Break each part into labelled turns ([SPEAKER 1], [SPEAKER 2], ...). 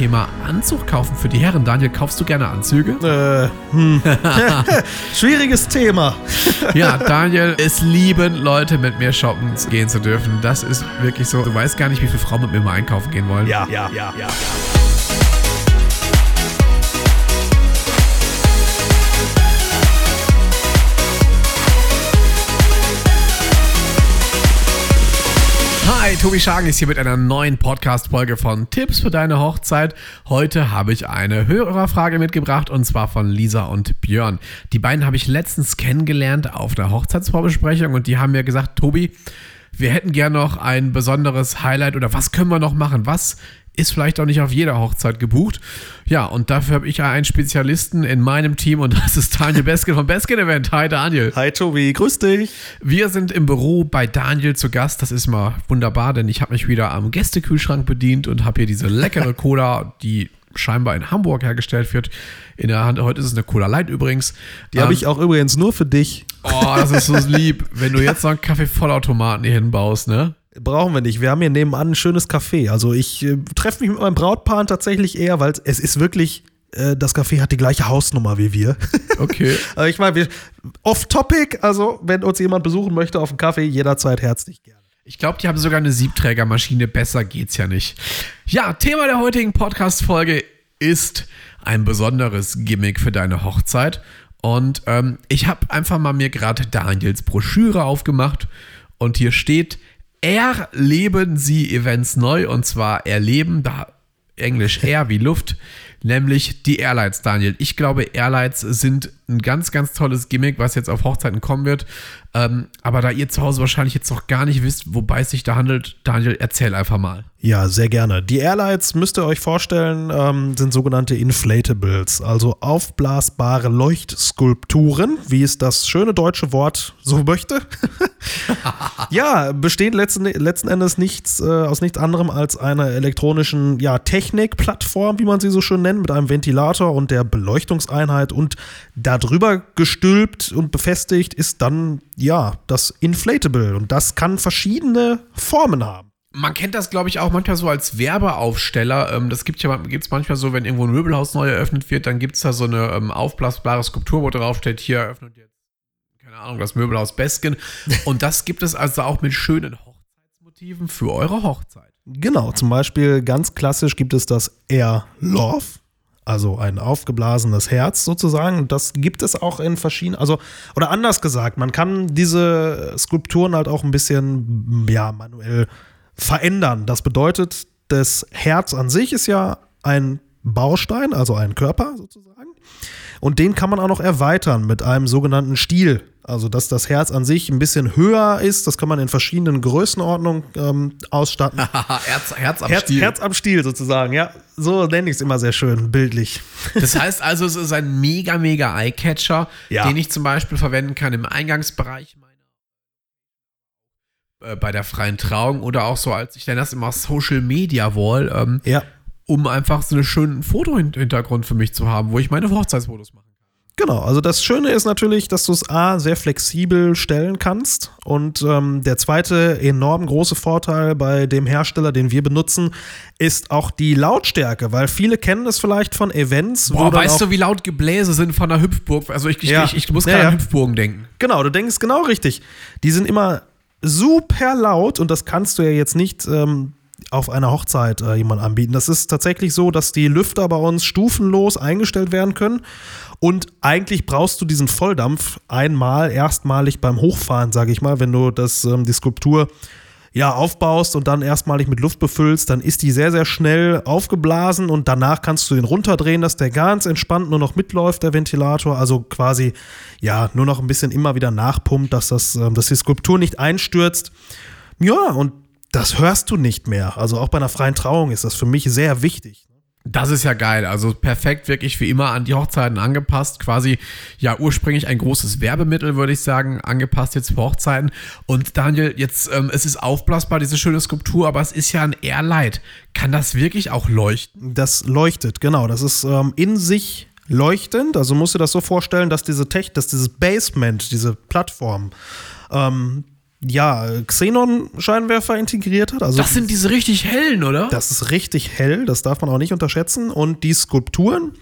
[SPEAKER 1] Thema Anzug kaufen für die Herren. Daniel, kaufst du gerne Anzüge?
[SPEAKER 2] Äh, hm. Schwieriges Thema.
[SPEAKER 1] ja, Daniel, es lieben Leute, mit mir shoppen gehen zu dürfen. Das ist wirklich so. Du weißt gar nicht, wie viele Frauen mit mir mal einkaufen gehen wollen.
[SPEAKER 2] Ja, ja, ja, ja.
[SPEAKER 1] Hi, Tobi Schagen ist hier mit einer neuen Podcast-Folge von Tipps für deine Hochzeit. Heute habe ich eine Hörerfrage mitgebracht und zwar von Lisa und Björn. Die beiden habe ich letztens kennengelernt auf der Hochzeitsvorbesprechung und die haben mir gesagt, Tobi, wir hätten gern noch ein besonderes Highlight oder was können wir noch machen? Was ist vielleicht auch nicht auf jeder Hochzeit gebucht. Ja, und dafür habe ich ja einen Spezialisten in meinem Team und das ist Daniel Beskin vom Beskin Event. Hi Daniel.
[SPEAKER 2] Hi Tobi, grüß dich.
[SPEAKER 1] Wir sind im Büro bei Daniel zu Gast. Das ist mal wunderbar, denn ich habe mich wieder am Gästekühlschrank bedient und habe hier diese leckere Cola, die scheinbar in Hamburg hergestellt wird, in der Hand. Heute ist es eine Cola Light übrigens.
[SPEAKER 2] Die ähm, habe ich auch übrigens nur für dich.
[SPEAKER 1] Oh, das ist so lieb, wenn du jetzt noch einen Kaffee-Vollautomaten hier hinbaust, ne?
[SPEAKER 2] Brauchen wir nicht. Wir haben hier nebenan ein schönes Café. Also ich äh, treffe mich mit meinem Brautpaar tatsächlich eher, weil es ist wirklich, äh, das Café hat die gleiche Hausnummer wie wir.
[SPEAKER 1] Okay.
[SPEAKER 2] Aber ich meine, off-topic, also wenn uns jemand besuchen möchte auf dem Café, jederzeit herzlich gerne.
[SPEAKER 1] Ich glaube, die haben sogar eine Siebträgermaschine. Besser geht's ja nicht. Ja, Thema der heutigen Podcast-Folge ist ein besonderes Gimmick für deine Hochzeit. Und ähm, ich habe einfach mal mir gerade Daniels Broschüre aufgemacht und hier steht erleben Sie Events neu und zwar erleben, da Englisch Air wie Luft, nämlich die Airlights, Daniel. Ich glaube, Airlights sind ein ganz, ganz tolles Gimmick, was jetzt auf Hochzeiten kommen wird. Ähm, aber da ihr zu Hause wahrscheinlich jetzt noch gar nicht wisst, wobei es sich da handelt, Daniel, erzähl einfach mal.
[SPEAKER 2] Ja, sehr gerne. Die Airlights, müsst ihr euch vorstellen, ähm, sind sogenannte Inflatables, also aufblasbare Leuchtskulpturen, wie es das schöne deutsche Wort so möchte. ja, bestehen letzten, letzten Endes nichts, äh, aus nichts anderem als einer elektronischen ja, Technikplattform, wie man sie so schön nennt, mit einem Ventilator und der Beleuchtungseinheit und darüber gestülpt und befestigt ist dann ja das Inflatable und das kann verschiedene Formen haben.
[SPEAKER 1] Man kennt das, glaube ich, auch manchmal so als Werbeaufsteller. Ähm, das gibt ja gibt's manchmal so, wenn irgendwo ein Möbelhaus neu eröffnet wird, dann gibt es da so eine ähm, aufblasbare Skulptur, wo drauf steht, hier eröffnet jetzt, keine Ahnung, das Möbelhaus Besken. Und das gibt es also auch mit schönen Hochzeitsmotiven für eure Hochzeit.
[SPEAKER 2] Genau, zum Beispiel ganz klassisch gibt es das Air Love also ein aufgeblasenes Herz sozusagen. Das gibt es auch in verschiedenen, also, oder anders gesagt, man kann diese Skulpturen halt auch ein bisschen, ja, manuell verändern. Das bedeutet, das Herz an sich ist ja ein Baustein, also ein Körper sozusagen. Und den kann man auch noch erweitern mit einem sogenannten Stiel. Also, dass das Herz an sich ein bisschen höher ist, das kann man in verschiedenen Größenordnungen ähm, ausstatten.
[SPEAKER 1] Herz, Herz am
[SPEAKER 2] Herz,
[SPEAKER 1] Stiel.
[SPEAKER 2] Herz am Stiel sozusagen, ja. So nenne ich es immer sehr schön, bildlich.
[SPEAKER 1] Das heißt also, es ist ein mega, mega Eyecatcher, ja. den ich zum Beispiel verwenden kann im Eingangsbereich meiner äh, bei der freien Trauung oder auch so als ich nenne das immer Social Media Wall. Ähm,
[SPEAKER 2] ja
[SPEAKER 1] um einfach so einen schönen Fotohintergrund für mich zu haben, wo ich meine Hochzeitsfotos mache.
[SPEAKER 2] Genau, also das Schöne ist natürlich, dass du es A sehr flexibel stellen kannst. Und ähm, der zweite enorm große Vorteil bei dem Hersteller, den wir benutzen, ist auch die Lautstärke, weil viele kennen es vielleicht von Events.
[SPEAKER 1] Boah, weißt du, wie laut Gebläse sind von der Hüpfburg? Also ich, ich,
[SPEAKER 2] ja.
[SPEAKER 1] ich, ich muss gerade ja, ja. an Hüpfburgen denken.
[SPEAKER 2] Genau, du denkst genau richtig. Die sind immer super laut und das kannst du ja jetzt nicht ähm, auf einer Hochzeit äh, jemand anbieten. Das ist tatsächlich so, dass die Lüfter bei uns stufenlos eingestellt werden können. Und eigentlich brauchst du diesen Volldampf einmal, erstmalig beim Hochfahren, sage ich mal, wenn du das, ähm, die Skulptur ja, aufbaust und dann erstmalig mit Luft befüllst, dann ist die sehr, sehr schnell aufgeblasen und danach kannst du ihn runterdrehen, dass der ganz entspannt nur noch mitläuft, der Ventilator. Also quasi, ja, nur noch ein bisschen immer wieder nachpumpt, dass, das, ähm, dass die Skulptur nicht einstürzt. Ja, und das hörst du nicht mehr. Also auch bei einer freien Trauung ist das für mich sehr wichtig.
[SPEAKER 1] Das ist ja geil. Also perfekt, wirklich wie immer an die Hochzeiten angepasst. Quasi ja ursprünglich ein großes Werbemittel, würde ich sagen, angepasst jetzt für Hochzeiten. Und Daniel, jetzt, ähm, es ist aufblasbar, diese schöne Skulptur, aber es ist ja ein Airlight. Kann das wirklich auch leuchten?
[SPEAKER 2] Das leuchtet, genau. Das ist ähm, in sich leuchtend. Also musst du das so vorstellen, dass diese Tech, dass dieses Basement, diese Plattform, ähm, ja, Xenon-Scheinwerfer integriert hat. Also
[SPEAKER 1] das sind diese richtig hellen, oder?
[SPEAKER 2] Das ist richtig hell, das darf man auch nicht unterschätzen. Und die Skulpturen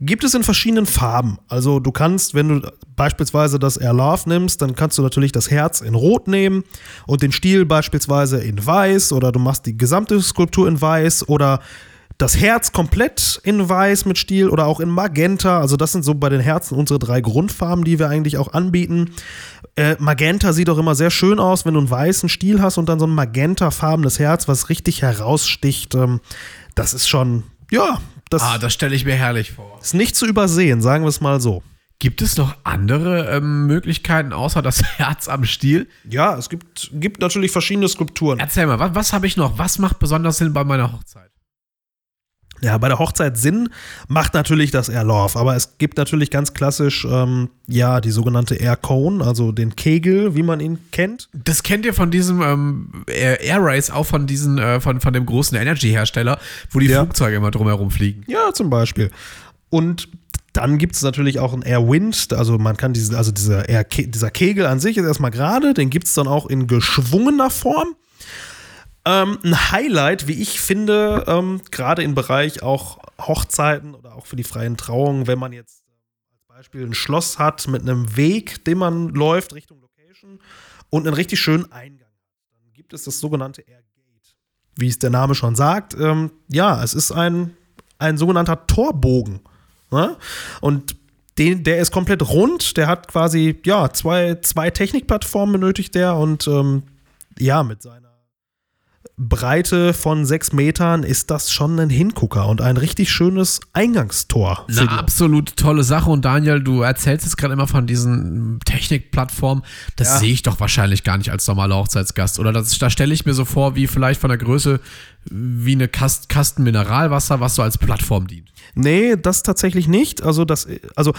[SPEAKER 2] gibt es in verschiedenen Farben. Also du kannst, wenn du beispielsweise das Air Love nimmst, dann kannst du natürlich das Herz in Rot nehmen und den Stiel beispielsweise in Weiß oder du machst die gesamte Skulptur in Weiß oder das Herz komplett in Weiß mit Stiel oder auch in Magenta. Also das sind so bei den Herzen unsere drei Grundfarben, die wir eigentlich auch anbieten. Äh, Magenta sieht auch immer sehr schön aus, wenn du einen weißen Stiel hast und dann so ein magentafarbenes Herz, was richtig heraussticht. Ähm, das ist schon, ja.
[SPEAKER 1] Das ah, das stelle ich mir herrlich vor.
[SPEAKER 2] Ist nicht zu übersehen, sagen wir es mal so.
[SPEAKER 1] Gibt es noch andere ähm, Möglichkeiten außer das Herz am Stiel?
[SPEAKER 2] Ja, es gibt, gibt natürlich verschiedene Skulpturen.
[SPEAKER 1] Erzähl mal, was, was habe ich noch? Was macht besonders Sinn bei meiner Hochzeit?
[SPEAKER 2] Ja, bei der Hochzeit Sinn macht natürlich das Air Love, aber es gibt natürlich ganz klassisch ähm, ja die sogenannte Air Cone, also den Kegel, wie man ihn kennt.
[SPEAKER 1] Das kennt ihr von diesem ähm, Air Race, auch von diesen äh, von, von dem großen Energy Hersteller, wo die ja. Flugzeuge immer drumherum fliegen.
[SPEAKER 2] Ja, zum Beispiel. Und dann gibt es natürlich auch ein Air Wind, also man kann diese, also dieser, Air, dieser Kegel an sich ist erstmal gerade, den gibt es dann auch in geschwungener Form. Ähm, ein Highlight, wie ich finde, ähm, gerade im Bereich auch Hochzeiten oder auch für die freien Trauungen, wenn man jetzt äh, als Beispiel ein Schloss hat mit einem Weg, den man läuft Richtung Location und einen richtig schönen Eingang dann gibt es das sogenannte Air Gate. Wie es der Name schon sagt, ähm, ja, es ist ein, ein sogenannter Torbogen. Ne? Und den, der ist komplett rund, der hat quasi, ja, zwei, zwei Technikplattformen benötigt der und ähm, ja, mit seiner Breite von sechs Metern ist das schon ein Hingucker und ein richtig schönes Eingangstor.
[SPEAKER 1] Eine absolut tolle Sache. Und Daniel, du erzählst jetzt gerade immer von diesen Technikplattformen. Das ja. sehe ich doch wahrscheinlich gar nicht als normaler Hochzeitsgast. Oder das, da stelle ich mir so vor, wie vielleicht von der Größe wie eine Kast, Kasten Mineralwasser, was so als Plattform dient.
[SPEAKER 2] Nee, das tatsächlich nicht. Also, das, also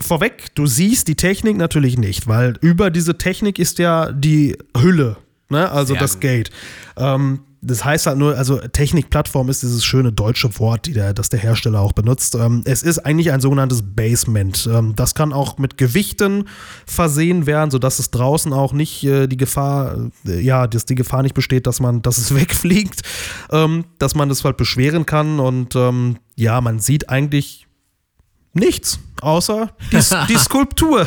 [SPEAKER 2] vorweg, du siehst die Technik natürlich nicht, weil über diese Technik ist ja die Hülle Ne? Also Sehr das gut. Gate. Ähm, das heißt halt nur, also Technikplattform ist dieses schöne deutsche Wort, der, das der Hersteller auch benutzt. Ähm, es ist eigentlich ein sogenanntes Basement. Ähm, das kann auch mit Gewichten versehen werden, sodass es draußen auch nicht äh, die Gefahr, äh, ja, dass die Gefahr nicht besteht, dass man, dass es wegfliegt, ähm, dass man das halt beschweren kann. Und ähm, ja, man sieht eigentlich nichts, außer die, die Skulptur.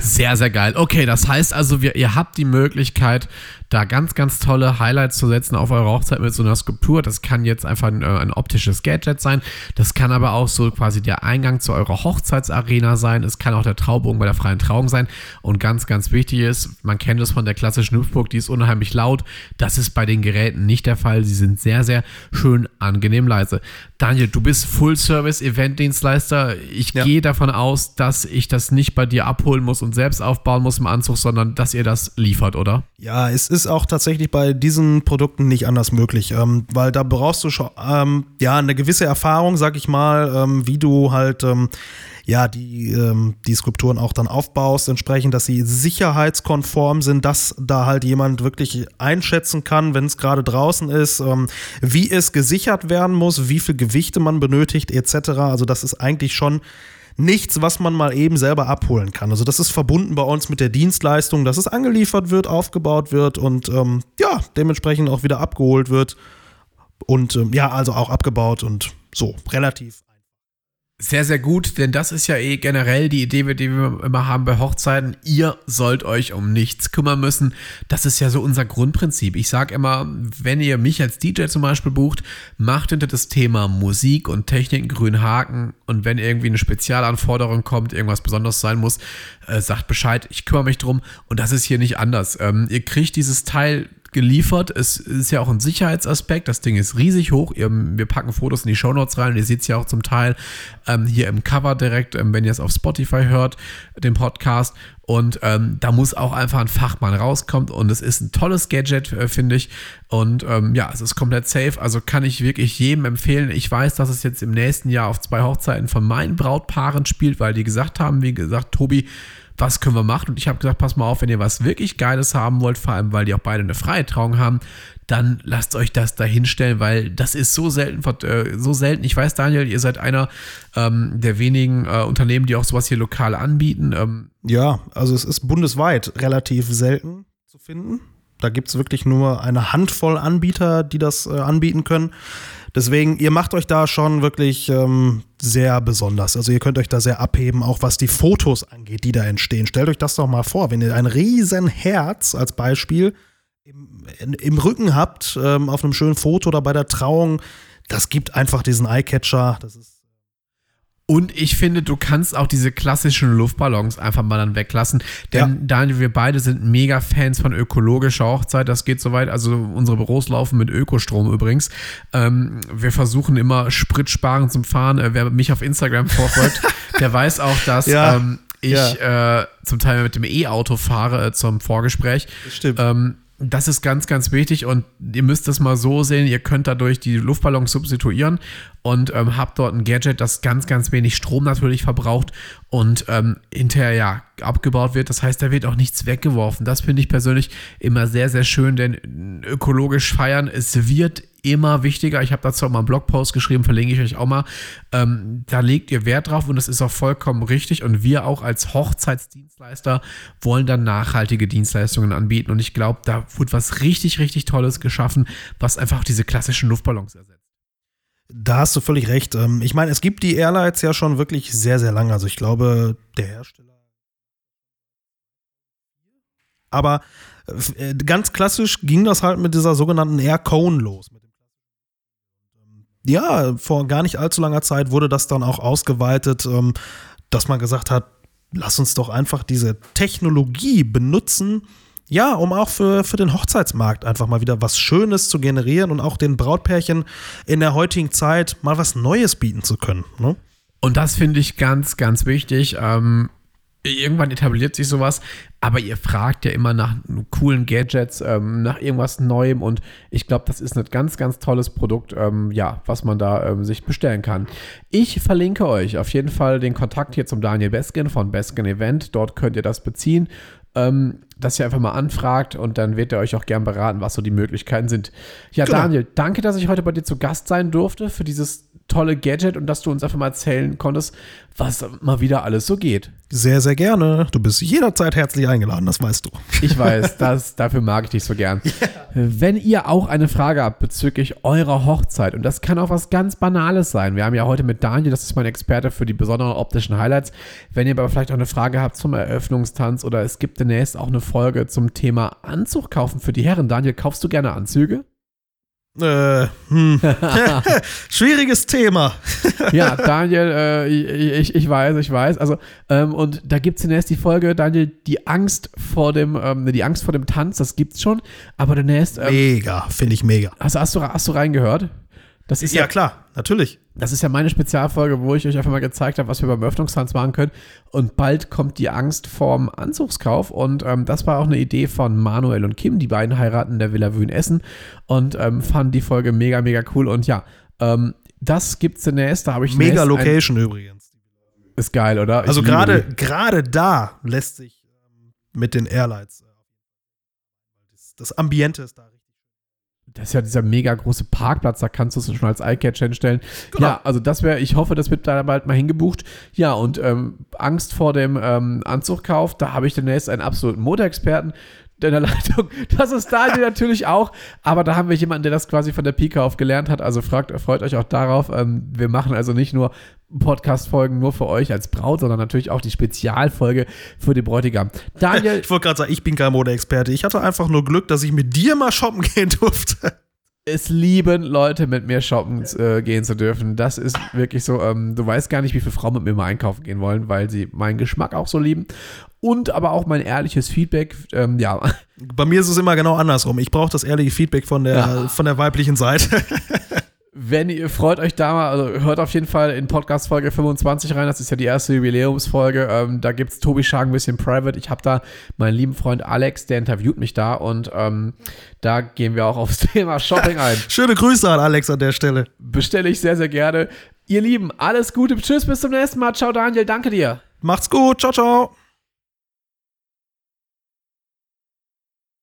[SPEAKER 1] Sehr, sehr geil. Okay, das heißt also, wir, ihr habt die Möglichkeit, da ganz, ganz tolle Highlights zu setzen auf eure Hochzeit mit so einer Skulptur. Das kann jetzt einfach ein, äh, ein optisches Gadget sein. Das kann aber auch so quasi der Eingang zu eurer Hochzeitsarena sein. Es kann auch der Traubogen bei der freien Trauung sein. Und ganz, ganz wichtig ist, man kennt es von der klassischen Hüpfburg, die ist unheimlich laut. Das ist bei den Geräten nicht der Fall. Sie sind sehr, sehr schön angenehm leise. Daniel, du bist Full-Service-Event-Dienstleister. Ich ja. gehe davon aus, dass ich das nicht bei dir abholen muss und selbst aufbauen muss im Anzug, sondern dass ihr das liefert, oder?
[SPEAKER 2] Ja, es ist auch tatsächlich bei diesen Produkten nicht anders möglich, ähm, weil da brauchst du schon ähm, ja eine gewisse Erfahrung, sag ich mal, ähm, wie du halt ähm, ja die ähm, die Skulpturen auch dann aufbaust, entsprechend, dass sie sicherheitskonform sind, dass da halt jemand wirklich einschätzen kann, wenn es gerade draußen ist, ähm, wie es gesichert werden muss, wie viel Gewichte man benötigt etc. Also das ist eigentlich schon nichts, was man mal eben selber abholen kann. Also das ist verbunden bei uns mit der Dienstleistung, dass es angeliefert wird, aufgebaut wird und ähm, ja, dementsprechend auch wieder abgeholt wird. Und ähm, ja, also auch abgebaut und so, relativ
[SPEAKER 1] sehr, sehr gut, denn das ist ja eh generell die Idee, die wir immer haben bei Hochzeiten. Ihr sollt euch um nichts kümmern müssen. Das ist ja so unser Grundprinzip. Ich sage immer, wenn ihr mich als DJ zum Beispiel bucht, macht hinter das Thema Musik und Technik einen grünen Haken. Und wenn irgendwie eine Spezialanforderung kommt, irgendwas Besonderes sein muss, äh, sagt Bescheid, ich kümmere mich drum. Und das ist hier nicht anders. Ähm, ihr kriegt dieses Teil geliefert. Es ist ja auch ein Sicherheitsaspekt. Das Ding ist riesig hoch. Wir packen Fotos in die Shownotes rein. Ihr seht es ja auch zum Teil ähm, hier im Cover direkt, ähm, wenn ihr es auf Spotify hört, den Podcast. Und ähm, da muss auch einfach ein Fachmann rauskommen. Und es ist ein tolles Gadget, äh, finde ich. Und ähm, ja, es ist komplett safe. Also kann ich wirklich jedem empfehlen. Ich weiß, dass es jetzt im nächsten Jahr auf zwei Hochzeiten von meinen Brautpaaren spielt, weil die gesagt haben, wie gesagt, Tobi, was können wir machen? Und ich habe gesagt, pass mal auf, wenn ihr was wirklich Geiles haben wollt, vor allem weil die auch beide eine freie Trauung haben, dann lasst euch das da hinstellen, weil das ist so selten, äh, so selten. Ich weiß, Daniel, ihr seid einer ähm, der wenigen äh, Unternehmen, die auch sowas hier lokal anbieten. Ähm,
[SPEAKER 2] ja, also es ist bundesweit relativ selten. zu finden. Da gibt es wirklich nur eine Handvoll Anbieter, die das äh, anbieten können. Deswegen, ihr macht euch da schon wirklich ähm, sehr besonders. Also ihr könnt euch da sehr abheben, auch was die Fotos angeht, die da entstehen. Stellt euch das doch mal vor, wenn ihr ein riesen Herz als Beispiel im, im Rücken habt, ähm, auf einem schönen Foto oder bei der Trauung, das gibt einfach diesen Eyecatcher. Das ist
[SPEAKER 1] und ich finde, du kannst auch diese klassischen Luftballons einfach mal dann weglassen. Denn ja. Daniel, wir beide sind mega Fans von ökologischer Hochzeit. Das geht soweit. Also unsere Büros laufen mit Ökostrom übrigens. Ähm, wir versuchen immer Spritsparen zum Fahren. Äh, wer mich auf Instagram verfolgt, der weiß auch, dass ja. ähm, ich ja. äh, zum Teil mit dem E-Auto fahre äh, zum Vorgespräch.
[SPEAKER 2] Stimmt.
[SPEAKER 1] Ähm, das ist ganz, ganz wichtig und ihr müsst das mal so sehen, ihr könnt dadurch die Luftballons substituieren und ähm, habt dort ein Gadget, das ganz, ganz wenig Strom natürlich verbraucht und ähm, hinterher ja abgebaut wird. Das heißt, da wird auch nichts weggeworfen. Das finde ich persönlich immer sehr, sehr schön, denn ökologisch feiern, es wird immer wichtiger. Ich habe dazu auch mal einen Blogpost geschrieben, verlinke ich euch auch mal. Ähm, da legt ihr Wert drauf und das ist auch vollkommen richtig. Und wir auch als Hochzeitsdienstleister wollen dann nachhaltige Dienstleistungen anbieten. Und ich glaube, da wird was richtig, richtig Tolles geschaffen, was einfach diese klassischen Luftballons ersetzt.
[SPEAKER 2] Da hast du völlig recht. Ähm, ich meine, es gibt die Airlines ja schon wirklich sehr, sehr lange. Also ich glaube, der Hersteller. Aber äh, ganz klassisch ging das halt mit dieser sogenannten Air Cone los. Ja, vor gar nicht allzu langer Zeit wurde das dann auch ausgeweitet, ähm, dass man gesagt hat, lass uns doch einfach diese Technologie benutzen, ja, um auch für, für den Hochzeitsmarkt einfach mal wieder was Schönes zu generieren und auch den Brautpärchen in der heutigen Zeit mal was Neues bieten zu können. Ne?
[SPEAKER 1] Und das finde ich ganz, ganz wichtig. Ähm, irgendwann etabliert sich sowas, aber ihr fragt ja immer nach coolen Gadgets, ähm, nach irgendwas Neuem und ich glaube, das ist ein ganz, ganz tolles Produkt, ähm, ja, was man da ähm, sich bestellen kann. Ich verlinke euch auf jeden Fall den Kontakt hier zum Daniel Beskin von Beskin Event. Dort könnt ihr das beziehen ähm, dass ihr einfach mal anfragt und dann wird er euch auch gern beraten, was so die Möglichkeiten sind. Ja, genau. Daniel, danke, dass ich heute bei dir zu Gast sein durfte für dieses tolle Gadget und dass du uns einfach mal erzählen konntest, was mal wieder alles so geht.
[SPEAKER 2] Sehr, sehr gerne. Du bist jederzeit herzlich eingeladen, das weißt du.
[SPEAKER 1] Ich weiß, das, dafür mag ich dich so gern. Ja. Wenn ihr auch eine Frage habt bezüglich eurer Hochzeit, und das kann auch was ganz Banales sein. Wir haben ja heute mit Daniel, das ist mein Experte für die besonderen optischen Highlights. Wenn ihr aber vielleicht auch eine Frage habt zum Eröffnungstanz oder es gibt demnächst auch eine Folge zum Thema Anzug kaufen für die Herren. Daniel, kaufst du gerne Anzüge?
[SPEAKER 2] Äh, hm. Schwieriges Thema.
[SPEAKER 1] ja, Daniel, äh, ich, ich weiß, ich weiß. Also, ähm, und da gibt es zunächst die Folge, Daniel, die Angst vor dem, ähm, die Angst vor dem Tanz, das gibt's schon. Aber demnächst.
[SPEAKER 2] Ähm, mega, finde ich mega.
[SPEAKER 1] Hast, hast, du, hast du reingehört?
[SPEAKER 2] Das ist ja, ja, klar, natürlich.
[SPEAKER 1] Das ist ja meine Spezialfolge, wo ich euch einfach mal gezeigt habe, was wir beim Öffnungstanz machen können. Und bald kommt die Angst vorm Anzugskauf. Und ähm, das war auch eine Idee von Manuel und Kim. Die beiden heiraten in der Villa Wühn Essen und ähm, fanden die Folge mega, mega cool. Und ja, ähm, das gibt's demnächst. Da habe ich
[SPEAKER 2] mega Location übrigens.
[SPEAKER 1] Ist geil, oder?
[SPEAKER 2] Also gerade gerade da lässt sich ähm, mit den Airlines äh, das Ambiente ist da
[SPEAKER 1] das ist ja dieser mega große Parkplatz, da kannst du es schon als Eyecatch hinstellen. Genau. Ja, also das wäre, ich hoffe, das wird da bald mal hingebucht. Ja, und ähm, Angst vor dem ähm, Anzugkauf, da habe ich demnächst einen absoluten Modeexperten in der Leitung. Das ist Daniel natürlich auch, aber da haben wir jemanden, der das quasi von der Pike auf gelernt hat. Also fragt, freut euch auch darauf. Ähm, wir machen also nicht nur Podcast-Folgen nur für euch als Braut, sondern natürlich auch die Spezialfolge für den Bräutigam.
[SPEAKER 2] Daniel. Ich wollte gerade sagen, ich bin kein Modeexperte. Ich hatte einfach nur Glück, dass ich mit dir mal shoppen gehen durfte
[SPEAKER 1] es lieben Leute, mit mir shoppen äh, gehen zu dürfen. Das ist wirklich so. Ähm, du weißt gar nicht, wie viele Frauen mit mir mal einkaufen gehen wollen, weil sie meinen Geschmack auch so lieben. Und aber auch mein ehrliches Feedback. Ähm, ja.
[SPEAKER 2] Bei mir ist es immer genau andersrum. Ich brauche das ehrliche Feedback von der, ja. von der weiblichen Seite.
[SPEAKER 1] Wenn ihr freut euch da mal, also hört auf jeden Fall in Podcast Folge 25 rein. Das ist ja die erste Jubiläumsfolge. Ähm, da gibt es Tobi Schagen ein bisschen private. Ich habe da meinen lieben Freund Alex, der interviewt mich da und ähm, da gehen wir auch aufs Thema Shopping ein.
[SPEAKER 2] Schöne Grüße an Alex an der Stelle.
[SPEAKER 1] Bestelle ich sehr, sehr gerne. Ihr Lieben, alles Gute. Tschüss, bis zum nächsten Mal. Ciao, Daniel. Danke dir.
[SPEAKER 2] Macht's gut. Ciao, ciao.